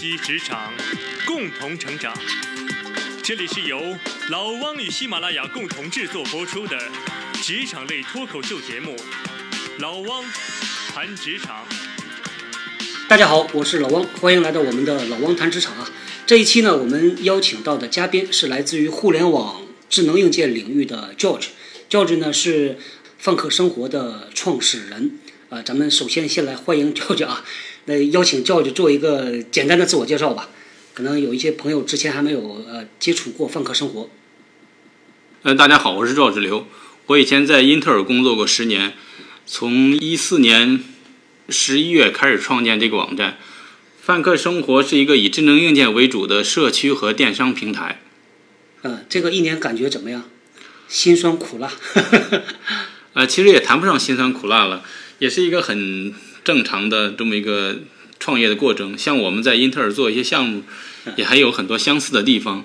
习职场，共同成长。这里是由老汪与喜马拉雅共同制作播出的职场类脱口秀节目《老汪谈职场》。大家好，我是老汪，欢迎来到我们的老汪谈职场啊。这一期呢，我们邀请到的嘉宾是来自于互联网智能硬件领域的 George。George 呢是放客生活的创始人啊。咱们首先先来欢迎 George 啊，那邀请 George 做一个简单的自我介绍吧。可能有一些朋友之前还没有呃接触过泛克生活。呃，大家好，我是赵志流。我以前在英特尔工作过十年，从一四年十一月开始创建这个网站。泛客生活是一个以智能硬件为主的社区和电商平台。嗯，这个一年感觉怎么样？辛酸苦辣。呃，其实也谈不上辛酸苦辣了，也是一个很正常的这么一个创业的过程。像我们在英特尔做一些项目，也还有很多相似的地方。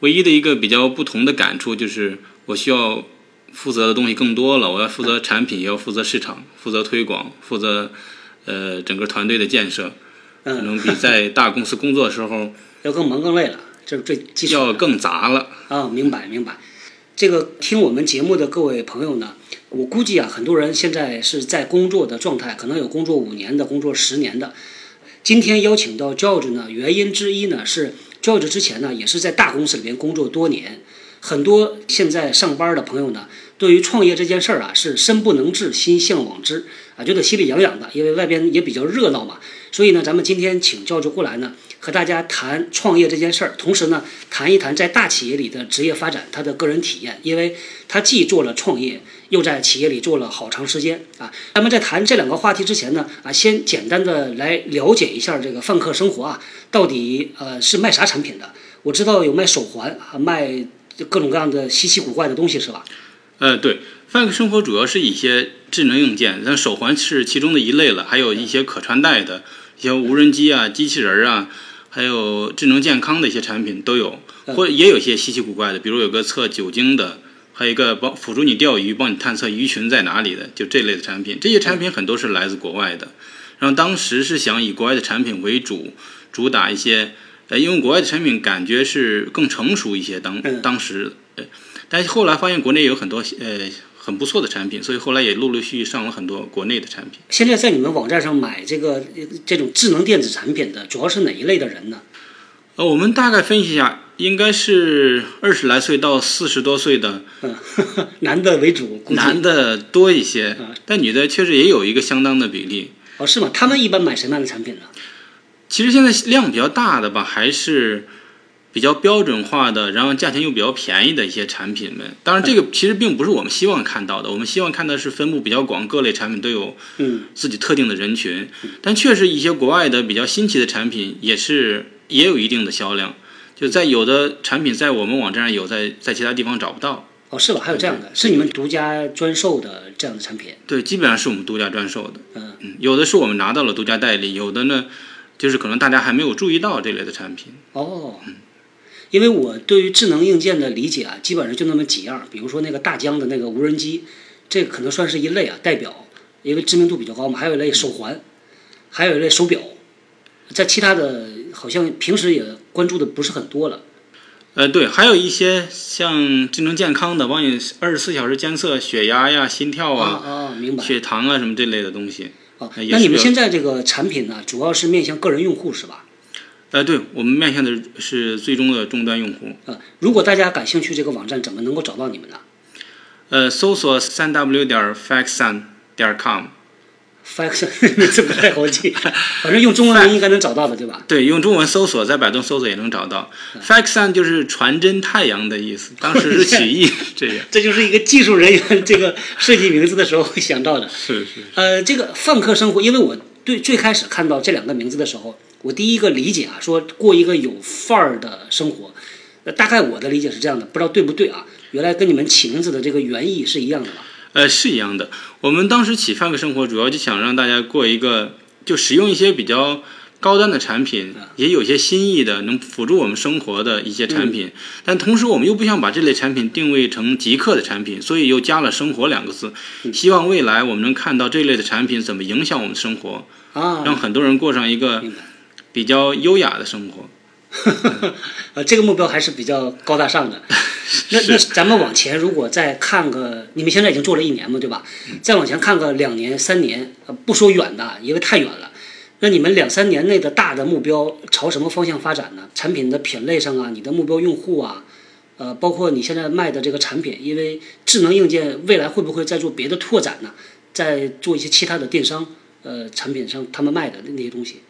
唯一的一个比较不同的感触就是，我需要负责的东西更多了。我要负责产品，也要负责市场，负责推广，负责呃整个团队的建设。可能比在大公司工作的时候 要更忙更累了，这是最基础。要更杂了啊！明白明白。这个听我们节目的各位朋友呢，我估计啊，很多人现在是在工作的状态，可能有工作五年的，工作十年的。今天邀请到 George 呢，原因之一呢是 George 之前呢也是在大公司里边工作多年，很多现在上班的朋友呢，对于创业这件事儿啊是身不能至，心向往之啊，觉得心里痒痒的，因为外边也比较热闹嘛。所以呢，咱们今天请 George 过来呢，和大家谈创业这件事儿，同时呢，谈一谈在大企业里的职业发展，他的个人体验，因为他既做了创业，又在企业里做了好长时间啊。那么在谈这两个话题之前呢，啊，先简单的来了解一下这个泛客生活啊，到底呃是卖啥产品的？我知道有卖手环啊，卖各种各样的稀奇古怪的东西，是吧？呃，对，泛客生活主要是一些智能硬件，那手环是其中的一类了，还有一些可穿戴的。像无人机啊、机器人啊，还有智能健康的一些产品都有，或也有些稀奇古怪的，比如有个测酒精的，还有一个帮辅助你钓鱼、帮你探测鱼群在哪里的，就这类的产品。这些产品很多是来自国外的，然后当时是想以国外的产品为主，主打一些，呃，因为国外的产品感觉是更成熟一些。当当时，呃，但是后来发现国内有很多，呃。很不错的产品，所以后来也陆陆续续上了很多国内的产品。现在在你们网站上买这个这种智能电子产品的，主要是哪一类的人呢？呃，我们大概分析一下，应该是二十来岁到四十多岁的，嗯，男的为主，男的多一些，但女的确实也有一个相当的比例。哦，是吗？他们一般买什么样的产品呢？其实现在量比较大的吧，还是。比较标准化的，然后价钱又比较便宜的一些产品们，当然这个其实并不是我们希望看到的。我们希望看到是分布比较广，各类产品都有自己特定的人群。但确实一些国外的比较新奇的产品也是也有一定的销量。就在有的产品在我们网站上有，在在其他地方找不到。哦，是吧？还有这样的，是你们独家专售的这样的产品？对，基本上是我们独家专售的。嗯嗯，有的是我们拿到了独家代理，有的呢就是可能大家还没有注意到这类的产品。哦。嗯。因为我对于智能硬件的理解啊，基本上就那么几样，比如说那个大疆的那个无人机，这可能算是一类啊，代表，因为知名度比较高嘛。还有一类手环，还有一类手表，在其他的好像平时也关注的不是很多了。呃，对，还有一些像智能健康的，帮你二十四小时监测血压呀、心跳啊、啊，明白，血糖啊什么这类的东西。哦，那你们现在这个产品呢，主要是面向个人用户是吧？呃，对我们面向的是最终的终端用户。呃，如果大家感兴趣，这个网站怎么能够找到你们呢？呃，搜索三 w 点 faxan 点 com。faxan 这不太好记，反正用中文应该能找到的，对吧？对，用中文搜索，在百度搜索也能找到。faxan 就是传真太阳的意思，当时是 取义这样。这就是一个技术人员这个设计名字的时候会想到的。是是。呃，这个泛客生活，因为我对最开始看到这两个名字的时候。我第一个理解啊，说过一个有范儿的生活，呃，大概我的理解是这样的，不知道对不对啊？原来跟你们起名字的这个原意是一样的吧？呃，是一样的。我们当时起泛客生活，主要就想让大家过一个，就使用一些比较高端的产品，也有些新意的，能辅助我们生活的一些产品。但同时，我们又不想把这类产品定位成极客的产品，所以又加了“生活”两个字，希望未来我们能看到这类的产品怎么影响我们的生活，啊，让很多人过上一个。比较优雅的生活。呃，这个目标还是比较高大上的。那那咱们往前，如果再看个，你们现在已经做了一年嘛，对吧？再往前看个两年、三年，呃，不说远的，因为太远了。那你们两三年内的大的目标朝什么方向发展呢？产品的品类上啊，你的目标用户啊，呃，包括你现在卖的这个产品，因为智能硬件未来会不会再做别的拓展呢？再做一些其他的电商呃产品上他们卖的那些东西。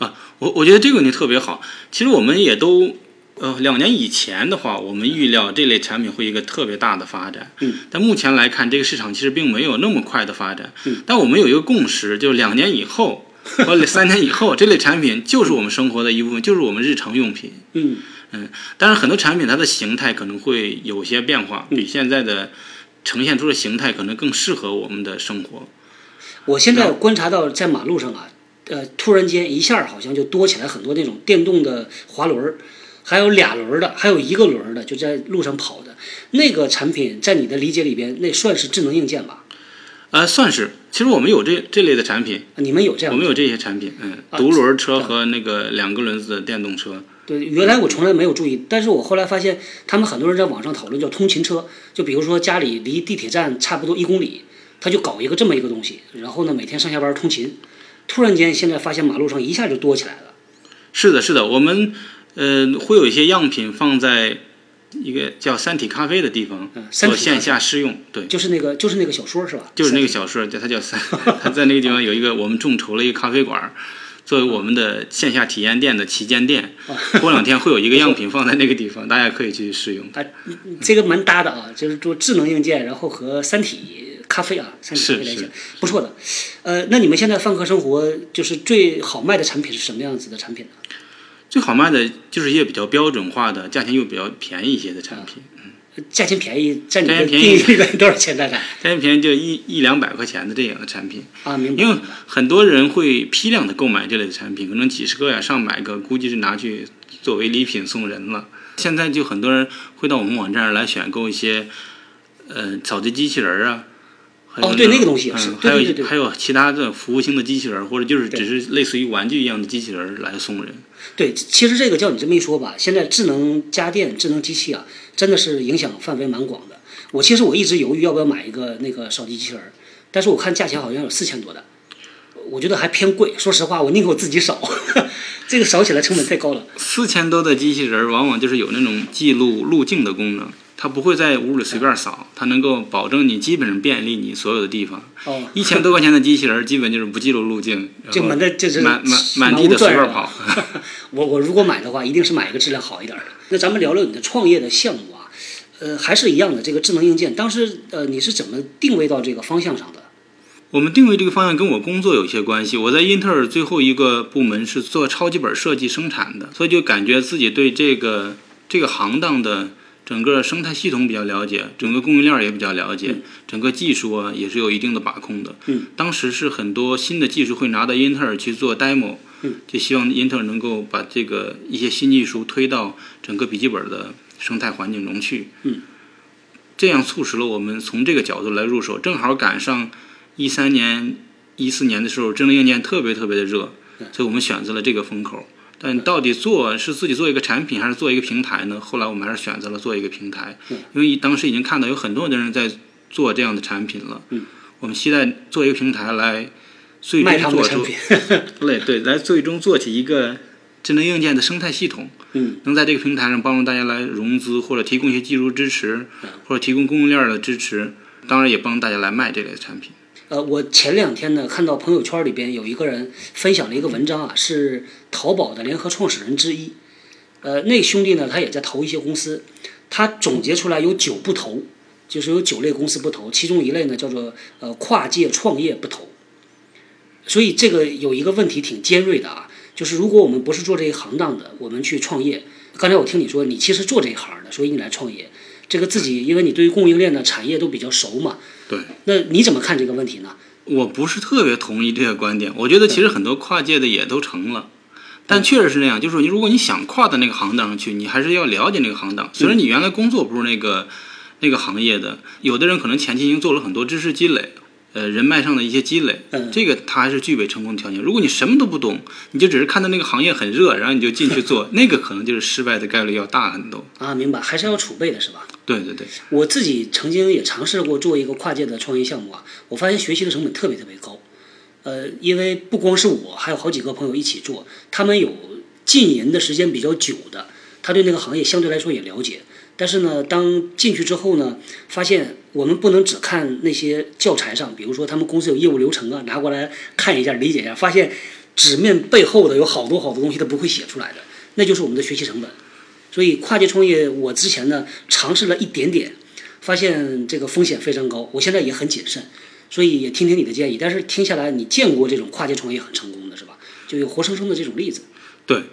啊，我我觉得这个问题特别好。其实我们也都，呃，两年以前的话，我们预料这类产品会一个特别大的发展。嗯。但目前来看，这个市场其实并没有那么快的发展。嗯。但我们有一个共识，就是两年以后 或者三年以后，这类产品就是我们生活的一部分，就是我们日常用品。嗯。嗯。但是很多产品它的形态可能会有些变化，比现在的呈现出的形态可能更适合我们的生活。我现在观察到在马路上啊。呃，突然间一下好像就多起来很多那种电动的滑轮儿，还有俩轮儿的，还有一个轮儿的，就在路上跑的那个产品，在你的理解里边，那算是智能硬件吧？呃，算是。其实我们有这这类的产品，你们有这样？我们有这些产品，嗯，独轮车和那个两个轮子的电动车。对，原来我从来没有注意，但是我后来发现，他们很多人在网上讨论叫通勤车，就比如说家里离地铁站差不多一公里，他就搞一个这么一个东西，然后呢，每天上下班通勤。突然间，现在发现马路上一下就多起来了。是的，是的，我们呃会有一些样品放在一个叫“三体咖啡”的地方做线下试用。对，就是那个，就是那个小说是吧？就是那个小说，叫它叫三，它在那个地方有一个我们众筹了一个咖啡馆，作为我们的线下体验店的旗舰店。过两天会有一个样品放在那个地方，大家可以去试用。啊，这个蛮搭的啊，就是做智能硬件，然后和三体。咖啡啊，三体咖啡来讲不错的。呃，那你们现在泛客生活就是最好卖的产品是什么样子的产品呢？最好卖的就是一些比较标准化的，价钱又比较便宜一些的产品。嗯，价钱便宜，占你的定义里边多少钱大概？价钱便宜就一一两百块钱的这样的产品啊，明白。因为很多人会批量的购买这类的产品，可能几十个呀、上百个，估计是拿去作为礼品送人了。现在就很多人会到我们网站来选购一些，呃，扫地机器人啊。哦，对那个东西也是，还有还有其他的服务性的机器人，或者就是只是类似于玩具一样的机器人来送人。对，其实这个叫你这么一说吧，现在智能家电、智能机器啊，真的是影响范围蛮广的。我其实我一直犹豫要不要买一个那个扫地机器人，但是我看价钱好像有四千多的，我觉得还偏贵。说实话，我宁可我自己扫，这个扫起来成本太高了。四千多的机器人往往就是有那种记录路径的功能。它不会在屋里随便扫，它能够保证你基本上便利你所有的地方。哦，一千多块钱的机器人基本就是不记录路径，就满的就是满满满地的随便跑。我我如果买的话，一定是买一个质量好一点的。那咱们聊聊你的创业的项目啊，呃，还是一样的这个智能硬件。当时呃，你是怎么定位到这个方向上的？我们定位这个方向跟我工作有些关系。我在英特尔最后一个部门是做超级本设计生产的，所以就感觉自己对这个这个行当的。整个生态系统比较了解，整个供应链也比较了解，整个技术啊也是有一定的把控的。嗯，当时是很多新的技术会拿到英特尔去做 demo，嗯，就希望英特尔能够把这个一些新技术推到整个笔记本的生态环境中去。嗯，这样促使了我们从这个角度来入手，正好赶上一三年、一四年的时候，智能硬件特别特别的热，所以我们选择了这个风口。但到底做是自己做一个产品，还是做一个平台呢？后来我们还是选择了做一个平台，因为当时已经看到有很多的人在做这样的产品了。嗯，我们期待做一个平台来最终做出，对对，来最终做起一个智能硬件的生态系统。嗯，能在这个平台上帮助大家来融资，或者提供一些技术支持，或者提供供应链的支持，当然也帮大家来卖这类产品。呃，我前两天呢看到朋友圈里边有一个人分享了一个文章啊，是淘宝的联合创始人之一，呃，那兄弟呢他也在投一些公司，他总结出来有九不投，就是有九类公司不投，其中一类呢叫做呃跨界创业不投，所以这个有一个问题挺尖锐的啊，就是如果我们不是做这一行当的，我们去创业，刚才我听你说你其实做这一行的，所以你来创业。这个自己，因为你对于供应链的产业都比较熟嘛，对，那你怎么看这个问题呢？我不是特别同意这个观点。我觉得其实很多跨界的也都成了，但确实是那样。就是你如果你想跨到那个行当上去，你还是要了解那个行当。虽然你原来工作不是那个那个行业的，有的人可能前期已经做了很多知识积累，呃人脉上的一些积累，嗯这个他还是具备成功的条件。如果你什么都不懂，你就只是看到那个行业很热，然后你就进去做，那个可能就是失败的概率要大很多。啊，明白，还是要储备的是吧？对对对，我自己曾经也尝试过做一个跨界的创业项目啊，我发现学习的成本特别特别高。呃，因为不光是我，还有好几个朋友一起做，他们有浸淫的时间比较久的，他对那个行业相对来说也了解。但是呢，当进去之后呢，发现我们不能只看那些教材上，比如说他们公司有业务流程啊，拿过来看一下、理解一下，发现纸面背后的有好多好多东西他不会写出来的，那就是我们的学习成本。所以跨界创业，我之前呢尝试了一点点，发现这个风险非常高，我现在也很谨慎，所以也听听你的建议。但是听下来，你见过这种跨界创业很成功的是吧？就有活生生的这种例子。对，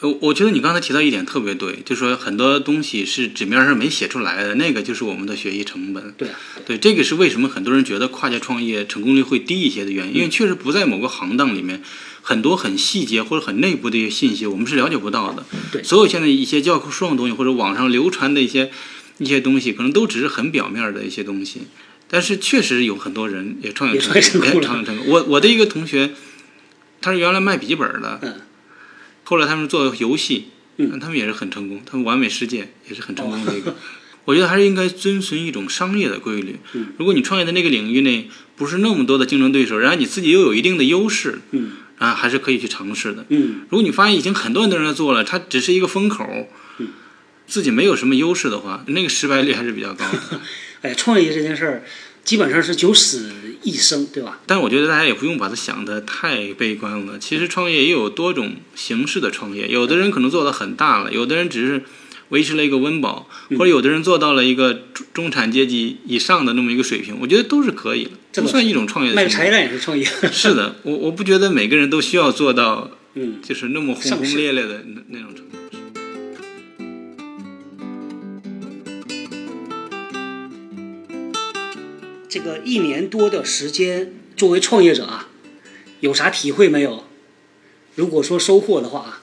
呃，我觉得你刚才提到一点特别对，就是说很多东西是纸面上没写出来的，那个就是我们的学习成本。对啊，对，这个是为什么很多人觉得跨界创业成功率会低一些的原因，因为确实不在某个行当里面，很多很细节或者很内部的一些信息，我们是了解不到的。对所有现在一些教科书上的东西或者网上流传的一些一些东西，可能都只是很表面的一些东西。但是确实有很多人也创业成功也创业成功。我我的一个同学，他是原来卖笔记本的，嗯后来他们做游戏，嗯他们也是很成功，他们完美世界也是很成功的一个。我觉得还是应该遵循一种商业的规律。嗯如果你创业的那个领域内不是那么多的竞争对手，然后你自己又有一定的优势，嗯啊，还是可以去尝试的。嗯如果你发现已经很多很多人在做了，它只是一个风口，嗯自己没有什么优势的话，那个失败率还是比较高的。哎，创业这件事儿，基本上是九死一生，对吧？但我觉得大家也不用把它想得太悲观了。其实创业也有多种形式的创业，有的人可能做的很大了，有的人只是维持了一个温饱，或者有的人做到了一个中中产阶级以上的那么一个水平，我觉得都是可以的，这倒都算一种创业。卖个茶叶蛋也是创业。是的，我我不觉得每个人都需要做到嗯，就是那么轰轰烈烈的那那种程度。这个一年多的时间，作为创业者啊，有啥体会没有？如果说收获的话啊，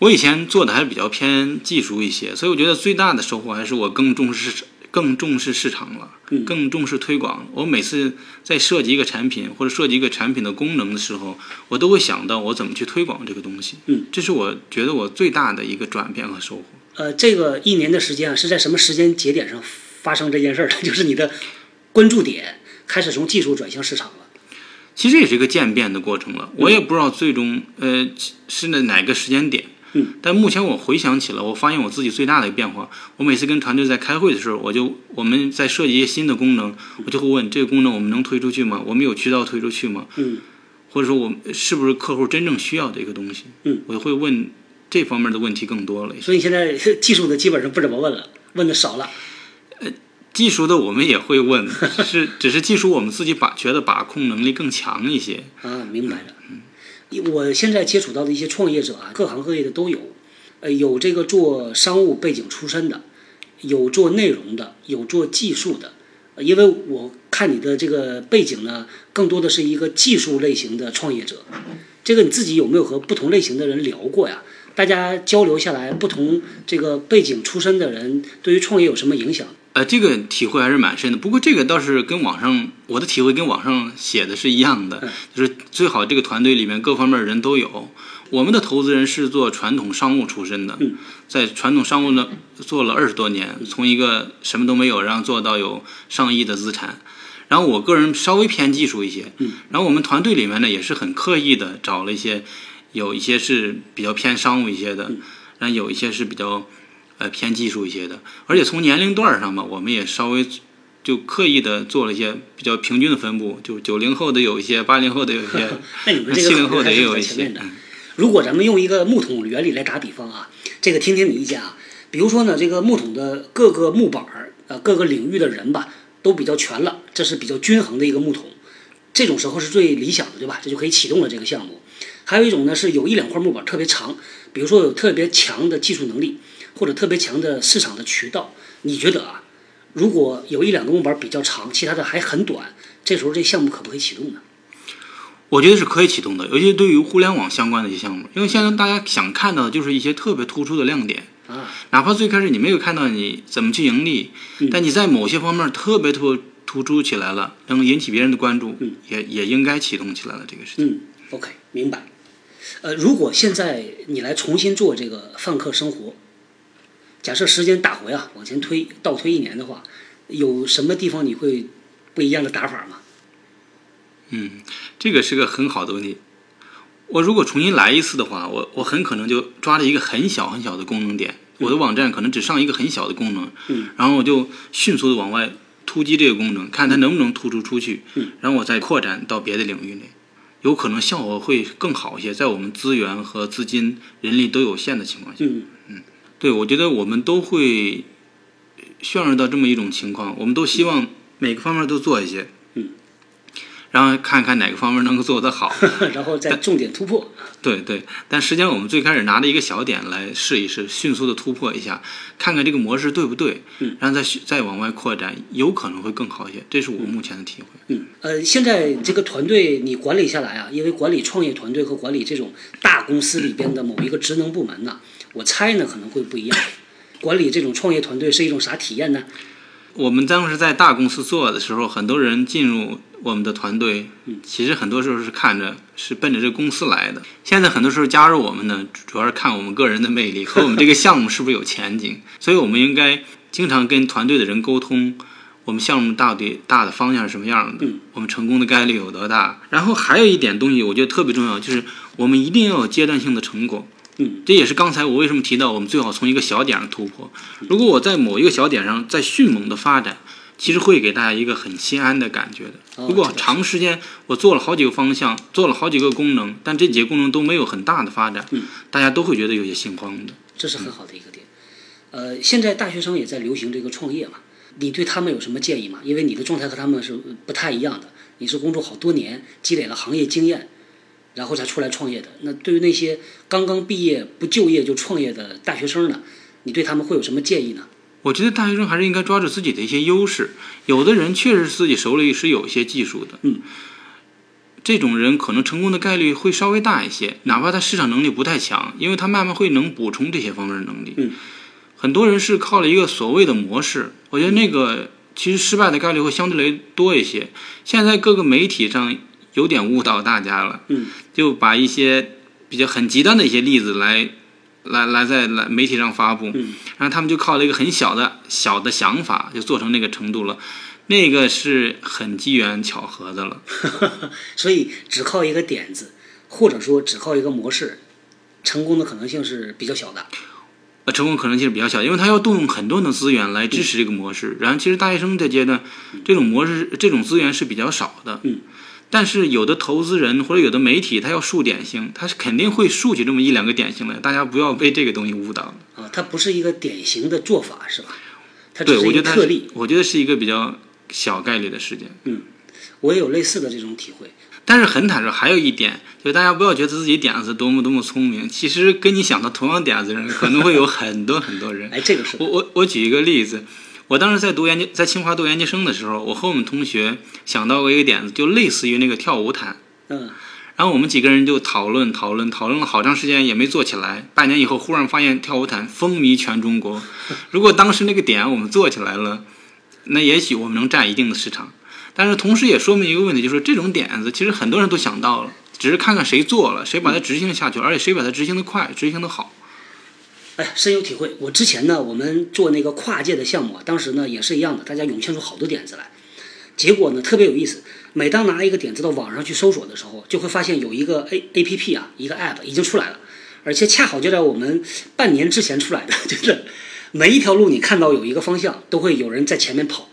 我以前做的还是比较偏技术一些，所以我觉得最大的收获还是我更重视市更重视市场了，嗯更重视推广。我每次在设计一个产品或者设计一个产品的功能的时候，我都会想到我怎么去推广这个东西。嗯，这是我觉得我最大的一个转变和收获。呃，这个一年的时间啊，是在什么时间节点上发生这件事儿的？就是你的关注点开始从技术转向市场了。其实也是一个渐变的过程了，我也不知道最终呃是那哪个时间点。嗯，但目前我回想起来，我发现我自己最大的一个变化，我每次跟团队在开会的时候，我就我们在设计一些新的功能，我就会问这个功能我们能推出去吗？我们有渠道推出去吗？嗯，或者说我们是不是客户真正需要的一个东西？嗯，我会问这方面的问题更多了。所以现在技术的基本上不怎么问了，问的少了。呃技术的我们也会问，是只是技术我们自己把觉得把控能力更强一些。啊，明白了。我现在接触到的一些创业者啊，各行各业的都有，呃，有这个做商务背景出身的，有做内容的，有做技术的。因为我看你的这个背景呢，更多的是一个技术类型的创业者。这个你自己有没有和不同类型的人聊过呀？大家交流下来，不同这个背景出身的人对于创业有什么影响？呃，这个体会还是蛮深的。不过这个倒是跟网上我的体会跟网上写的是一样的，就是最好这个团队里面各方面人都有。我们的投资人是做传统商务出身的，在传统商务呢做了二十多年，从一个什么都没有，然后做到有上亿的资产。然后我个人稍微偏技术一些，然后我们团队里面呢也是很刻意的找了一些，有一些是比较偏商务一些的，然后有一些是比较。呃，偏技术一些的，而且从年龄段上吧，我们也稍微就刻意的做了一些比较平均的分布，就九零后的有一些，八零后的有一些，那你们这个七零后的也有一些。如果咱们用一个木桶原理来打比方啊，这个听听你意见啊。比如说呢，这个木桶的各个木板儿，呃，各个领域的人吧，都比较全了，这是比较均衡的一个木桶。这种时候是最理想的，对吧？这就可以启动了这个项目。还有一种呢，是有一两块木板特别长，比如说有特别强的技术能力，或者特别强的市场的渠道。你觉得啊，如果有一两个木板比较长，其他的还很短，这时候这项目可不可以启动呢？我觉得是可以启动的，尤其对于互联网相关的一些项目，因为现在大家想看到的就是一些特别突出的亮点。啊，哪怕最开始你没有看到你怎么去盈利，但你在某些方面特别突突出起来了，能引起别人的关注，也也应该启动起来了这个事情。嗯，OK，明白。呃，如果现在你来重新做这个泛客生活，假设时间打回啊，往前推倒推一年的话，有什么地方你会不一样的打法吗？嗯，这个是个很好的问题。我如果重新来一次的话，我我很可能就抓着一个很小很小的功能点，我的网站可能只上一个很小的功能，嗯，然后我就迅速的往外突击这个功能，看它能不能突出出去，嗯，然后我再扩展到别的领域内，有可能效果会更好一些。在我们资源和资金、人力都有限的情况下，嗯对我觉得我们都会渲染到这么一种情况，我们都希望每个方面都做一些，嗯，然后看看哪个方面能够做得好。然后再重点突破。对对，但实际上我们最开始拿着一个小点来试一试，迅速的突破一下，看看这个模式对不对，嗯，然后再再往外扩展，有可能会更好一些。这是我目前的体会。嗯，呃，现在这个团队你管理下来啊，因为管理创业团队和管理这种大公司里边的某一个职能部门呢，我猜呢可能会不一样。管理这种创业团队是一种啥体验呢？我们当时在大公司做的时候，很多人进入我们的团队，其实很多时候是看着是奔着这个公司来的。现在很多时候加入我们呢，主要是看我们个人的魅力和我们这个 项目是不是有前景。所以我们应该经常跟团队的人沟通，我们项目到底大的方向是什么样的，我们成功的概率有多大。然后还有一点东西，我觉得特别重要，就是我们一定要有阶段性的成果。嗯，这也是刚才我为什么提到我们最好从一个小点上突破。如果我在某一个小点上再迅猛的发展，其实会给大家一个很心安的感觉的。哦如果长时间我做了好几个方向，做了好几个功能，但这几个功能都没有很大的发展，嗯大家都会觉得有些心慌的。这是很好的一个点。呃，现在大学生也在流行这个创业嘛，你对他们有什么建议吗？因为你的状态和他们是不太一样的，你是工作好多年，积累了行业经验，然后才出来创业的。那对于那些刚刚毕业不就业就创业的大学生呢，你对他们会有什么建议呢？我觉得大学生还是应该抓住自己的一些优势。有的人确实自己手里是有一些技术的，嗯，这种人可能成功的概率会稍微大一些，哪怕他市场能力不太强，因为他慢慢会能补充这些方面的能力。嗯，很多人是靠了一个所谓的模式，我觉得那个其实失败的概率会相对来多一些。现在各个媒体上有点误导大家了，嗯，就把一些比较很极端的一些例子来。来来在来媒体上发布，嗯然后他们就靠了一个很小的小的想法，就做成那个程度了，那个是很机缘巧合的了。所以只靠一个点子，或者说只靠一个模式，成功的可能性是比较小的。呃，成功可能性是比较小，因为他要动用很多的资源来支持这个模式。然后，其实大学生这阶段，这种模式、这种资源是比较少的。嗯。但是有的投资人或者有的媒体，他要树典型，他是肯定会竖起这么一两个典型来。大家不要被这个东西误导。啊，它不是一个典型的做法，是吧？它只对，是特例。我觉得是一个比较小概率的事件。嗯我也有类似的这种体会。但是很坦率，还有一点，就是大家不要觉得自己点子多么多么聪明，其实跟你想的同样点子的人，可能会有很多很多人。哎，这个是我我我举一个例子，我当时在读研究，在清华读研究生的时候，我和我们同学想到过一个点子，就类似于那个跳舞毯。嗯，然后我们几个人就讨论讨论讨论了好长时间，也没做起来。半年以后，忽然发现跳舞毯风靡全中国。如果当时那个点我们做起来了，那也许我们能占一定的市场。但是同时也说明一个问题，就是这种点子其实很多人都想到了，只是看看谁做了，谁把它执行下去，而且谁把它执行的快，执行的好。哎，深有体会。我之前呢，我们做那个跨界的项目啊，当时呢也是一样的，大家涌现出好多点子来。结果呢特别有意思，每当拿一个点子到网上去搜索的时候，就会发现有一个 A A P P 啊，一个 App 已经出来了，而且恰好就在我们半年之前出来的，就是每一条路你看到有一个方向，都会有人在前面跑。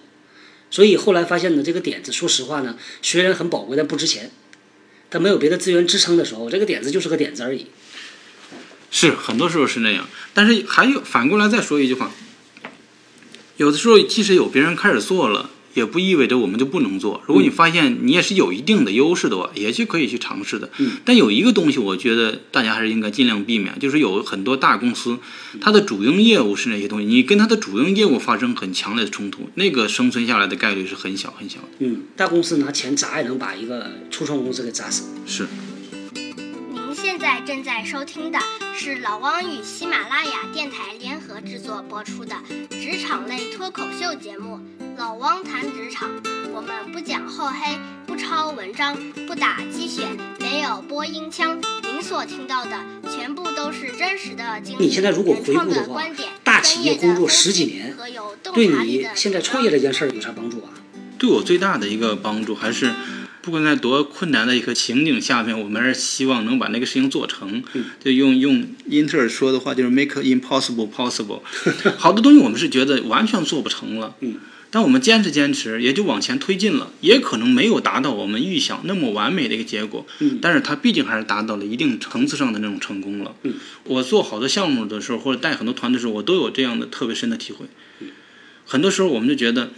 所以后来发现呢，这个点子说实话呢，虽然很宝贵，但不值钱。它没有别的资源支撑的时候，这个点子就是个点子而已。是，很多时候是那样。但是还有反过来再说一句话，有的时候即使有别人开始做了，也不意味着我们就不能做。如果你发现你也是有一定的优势的话，也是可以去尝试的。嗯但有一个东西，我觉得大家还是应该尽量避免，就是有很多大公司，它的主营业务是那些东西，你跟它的主营业务发生很强烈的冲突，那个生存下来的概率是很小很小的。嗯，大公司拿钱砸也能把一个初创公司给砸死。是。您现在正在收听的是老汪与喜马拉雅电台联合制作播出的职场类脱口秀节目《老汪谈职场》。我们不讲厚黑，不抄文章，不打鸡血，没有播音腔。您所听到的全部都是真实的经历。你现在如果回顾的话观点，大企业工作十几年，对你现在创业这件事儿有啥帮助啊？对我最大的一个帮助还是。不管在多困难的一个情景下面，我们还是希望能把那个事情做成。就用用英特尔说的话，就是 “make impossible possible”。好多东西我们是觉得完全做不成了，但我们坚持坚持，也就往前推进了。也可能没有达到我们预想那么完美的一个结果，但是它毕竟还是达到了一定层次上的那种成功了。我做好多项目的时候，或者带很多团队的时候，我都有这样的特别深的体会。很多时候，我们就觉得。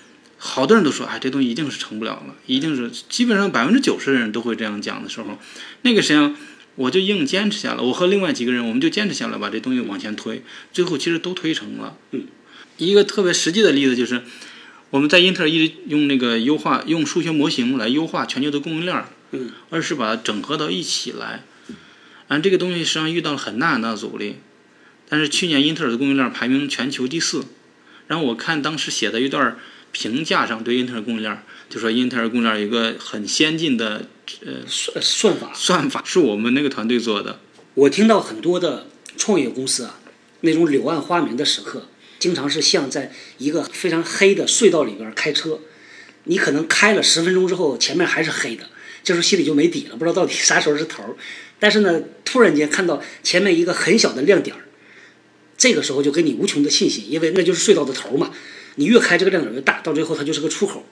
好多人都说，哎，这东西一定是成不了了，一定是基本上百分之九十的人都会这样讲的时候，那个实际上我就硬坚持下来，我和另外几个人，我们就坚持下来，把这东西往前推，最后其实都推成了。嗯，一个特别实际的例子就是，我们在英特尔一直用那个优化，用数学模型来优化全球的供应链，嗯，而是把它整合到一起来，啊，这个东西实际上遇到了很大很大的阻力，但是去年英特尔的供应链排名全球第四，然后我看当时写的一段。评价上对英特尔供应链，就说英特尔供应链有一个很先进的呃算算法，算法是我们那个团队做的。我听到很多的创业公司啊，那种柳暗花明的时刻，经常是像在一个非常黑的隧道里边开车，你可能开了十分钟之后，前面还是黑的，这时候心里就没底了，不知道到底啥时候是头。但是呢，突然间看到前面一个很小的亮点儿，这个时候就给你无穷的信心，因为那就是隧道的头嘛。你越开这个亮点越大，到最后它就是个出口。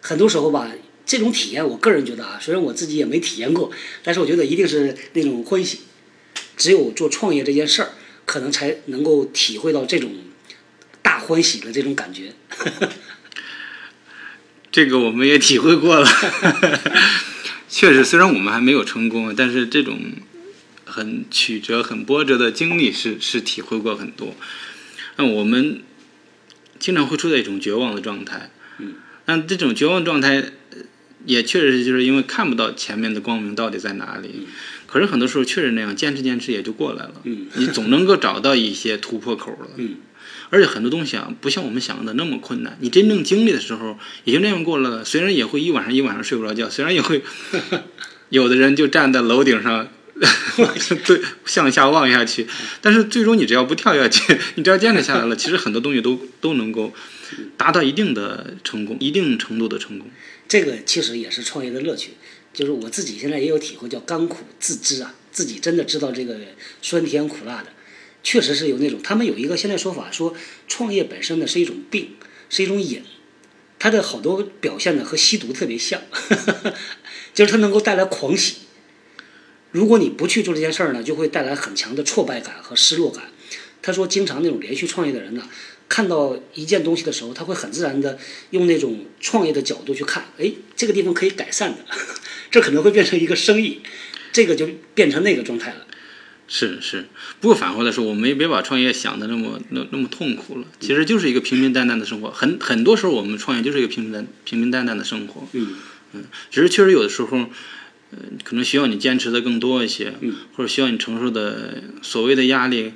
很多时候吧，这种体验，我个人觉得啊，虽然我自己也没体验过，但是我觉得一定是那种欢喜。只有做创业这件事儿，可能才能够体会到这种大欢喜的这种感觉。这个我们也体会过了，确实，虽然我们还没有成功，但是这种很曲折、很波折的经历是是体会过很多。那我们。经常会处在一种绝望的状态，嗯，但这种绝望状态也确实就是因为看不到前面的光明到底在哪里。可是很多时候确实那样，坚持坚持也就过来了。嗯，你总能够找到一些突破口了。嗯，而且很多东西啊，不像我们想的那么困难。你真正经历的时候，也就那样过了。虽然也会一晚上一晚上睡不着觉，虽然也会 有的人就站在楼顶上。对，向下望下去，但是最终你只要不跳下去，你只要坚持下来了，其实很多东西都都能够达到一定的成功，一定程度的成功。这个其实也是创业的乐趣，就是我自己现在也有体会，叫甘苦自知啊，自己真的知道这个酸甜苦辣的，确实是有那种。他们有一个现在说法说，创业本身呢是一种病，是一种瘾，它的好多表现呢和吸毒特别像，就是它能够带来狂喜。如果你不去做这件事儿呢，就会带来很强的挫败感和失落感。他说，经常那种连续创业的人呢，看到一件东西的时候，他会很自然的用那种创业的角度去看，哎，这个地方可以改善的，这可能会变成一个生意，这个就变成那个状态了。是是，不过反过来说，我们也别把创业想的那么那那么痛苦了，其实就是一个平平淡淡的生活。很很多时候，我们创业就是一个平平淡平平淡淡的生活。嗯嗯，只是确实有的时候。呃，可能需要你坚持的更多一些，嗯，或者需要你承受的所谓的压力，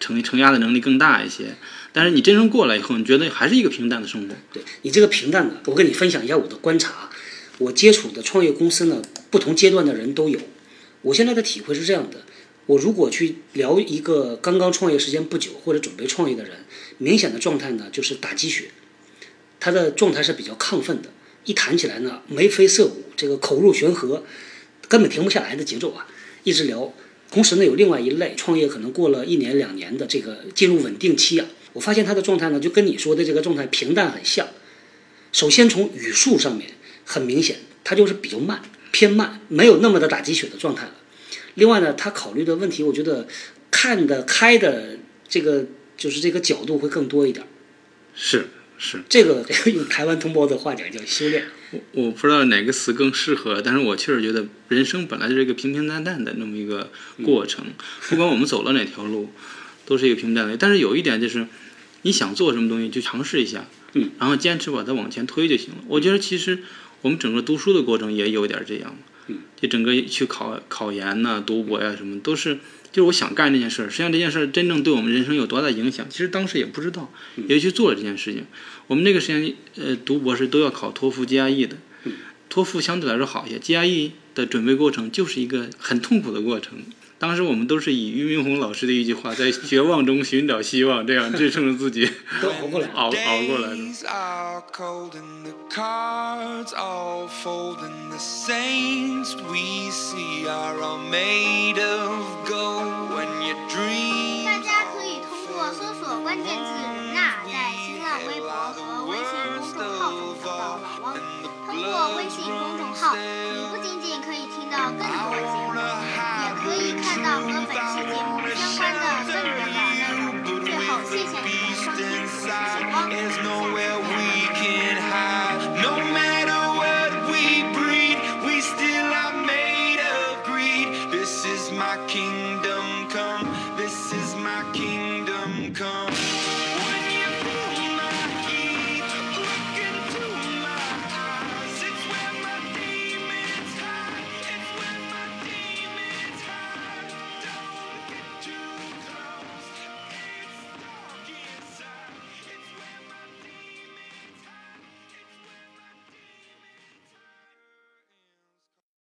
承承压的能力更大一些。但是你真正过来以后，你觉得还是一个平淡的生活。对你这个平淡的，我跟你分享一下我的观察。我接触的创业公司呢，不同阶段的人都有。我现在的体会是这样的：我如果去聊一个刚刚创业时间不久或者准备创业的人，明显的状态呢就是打鸡血，他的状态是比较亢奋的，一谈起来呢眉飞色舞，这个口若悬河。根本停不下来的节奏啊，一直聊。同时呢，有另外一类创业可能过了一年两年的这个进入稳定期啊，我发现他的状态呢，就跟你说的这个状态平淡很像。首先从语速上面很明显，他就是比较慢，偏慢，没有那么的打鸡血的状态了。另外呢，他考虑的问题，我觉得看得开的这个就是这个角度会更多一点。是是，这个用台湾同胞的话讲叫修炼。我我不知道哪个词更适合，但是我确实觉得人生本来就是一个平平淡淡的那么一个过程，不管我们走了哪条路，都是一个平淡的。但是有一点就是，你想做什么东西就尝试一下，嗯，然后坚持把它往前推就行了。我觉得其实我们整个读书的过程也有点这样，嗯，就整个去考考研呐、读博呀、什么，都是就是我想干这件事儿。实际上这件事儿真正对我们人生有多大影响，其实当时也不知道，也就去做了这件事情。我们那个时间，呃，读博士都要考托福、GRE 的，托福相对来说好一些，GRE 的准备过程就是一个很痛苦的过程。当时我们都是以俞敏洪老师的一句话，在绝望中寻找希望，这样支撑着自己都熬过来。熬熬过来的。Days are cold and the cards all fold and the saints we see are all made of gold when you dream 大家可以通过搜索关键字“人呐”在新浪微博和微信公众号中找到老汪。通过微信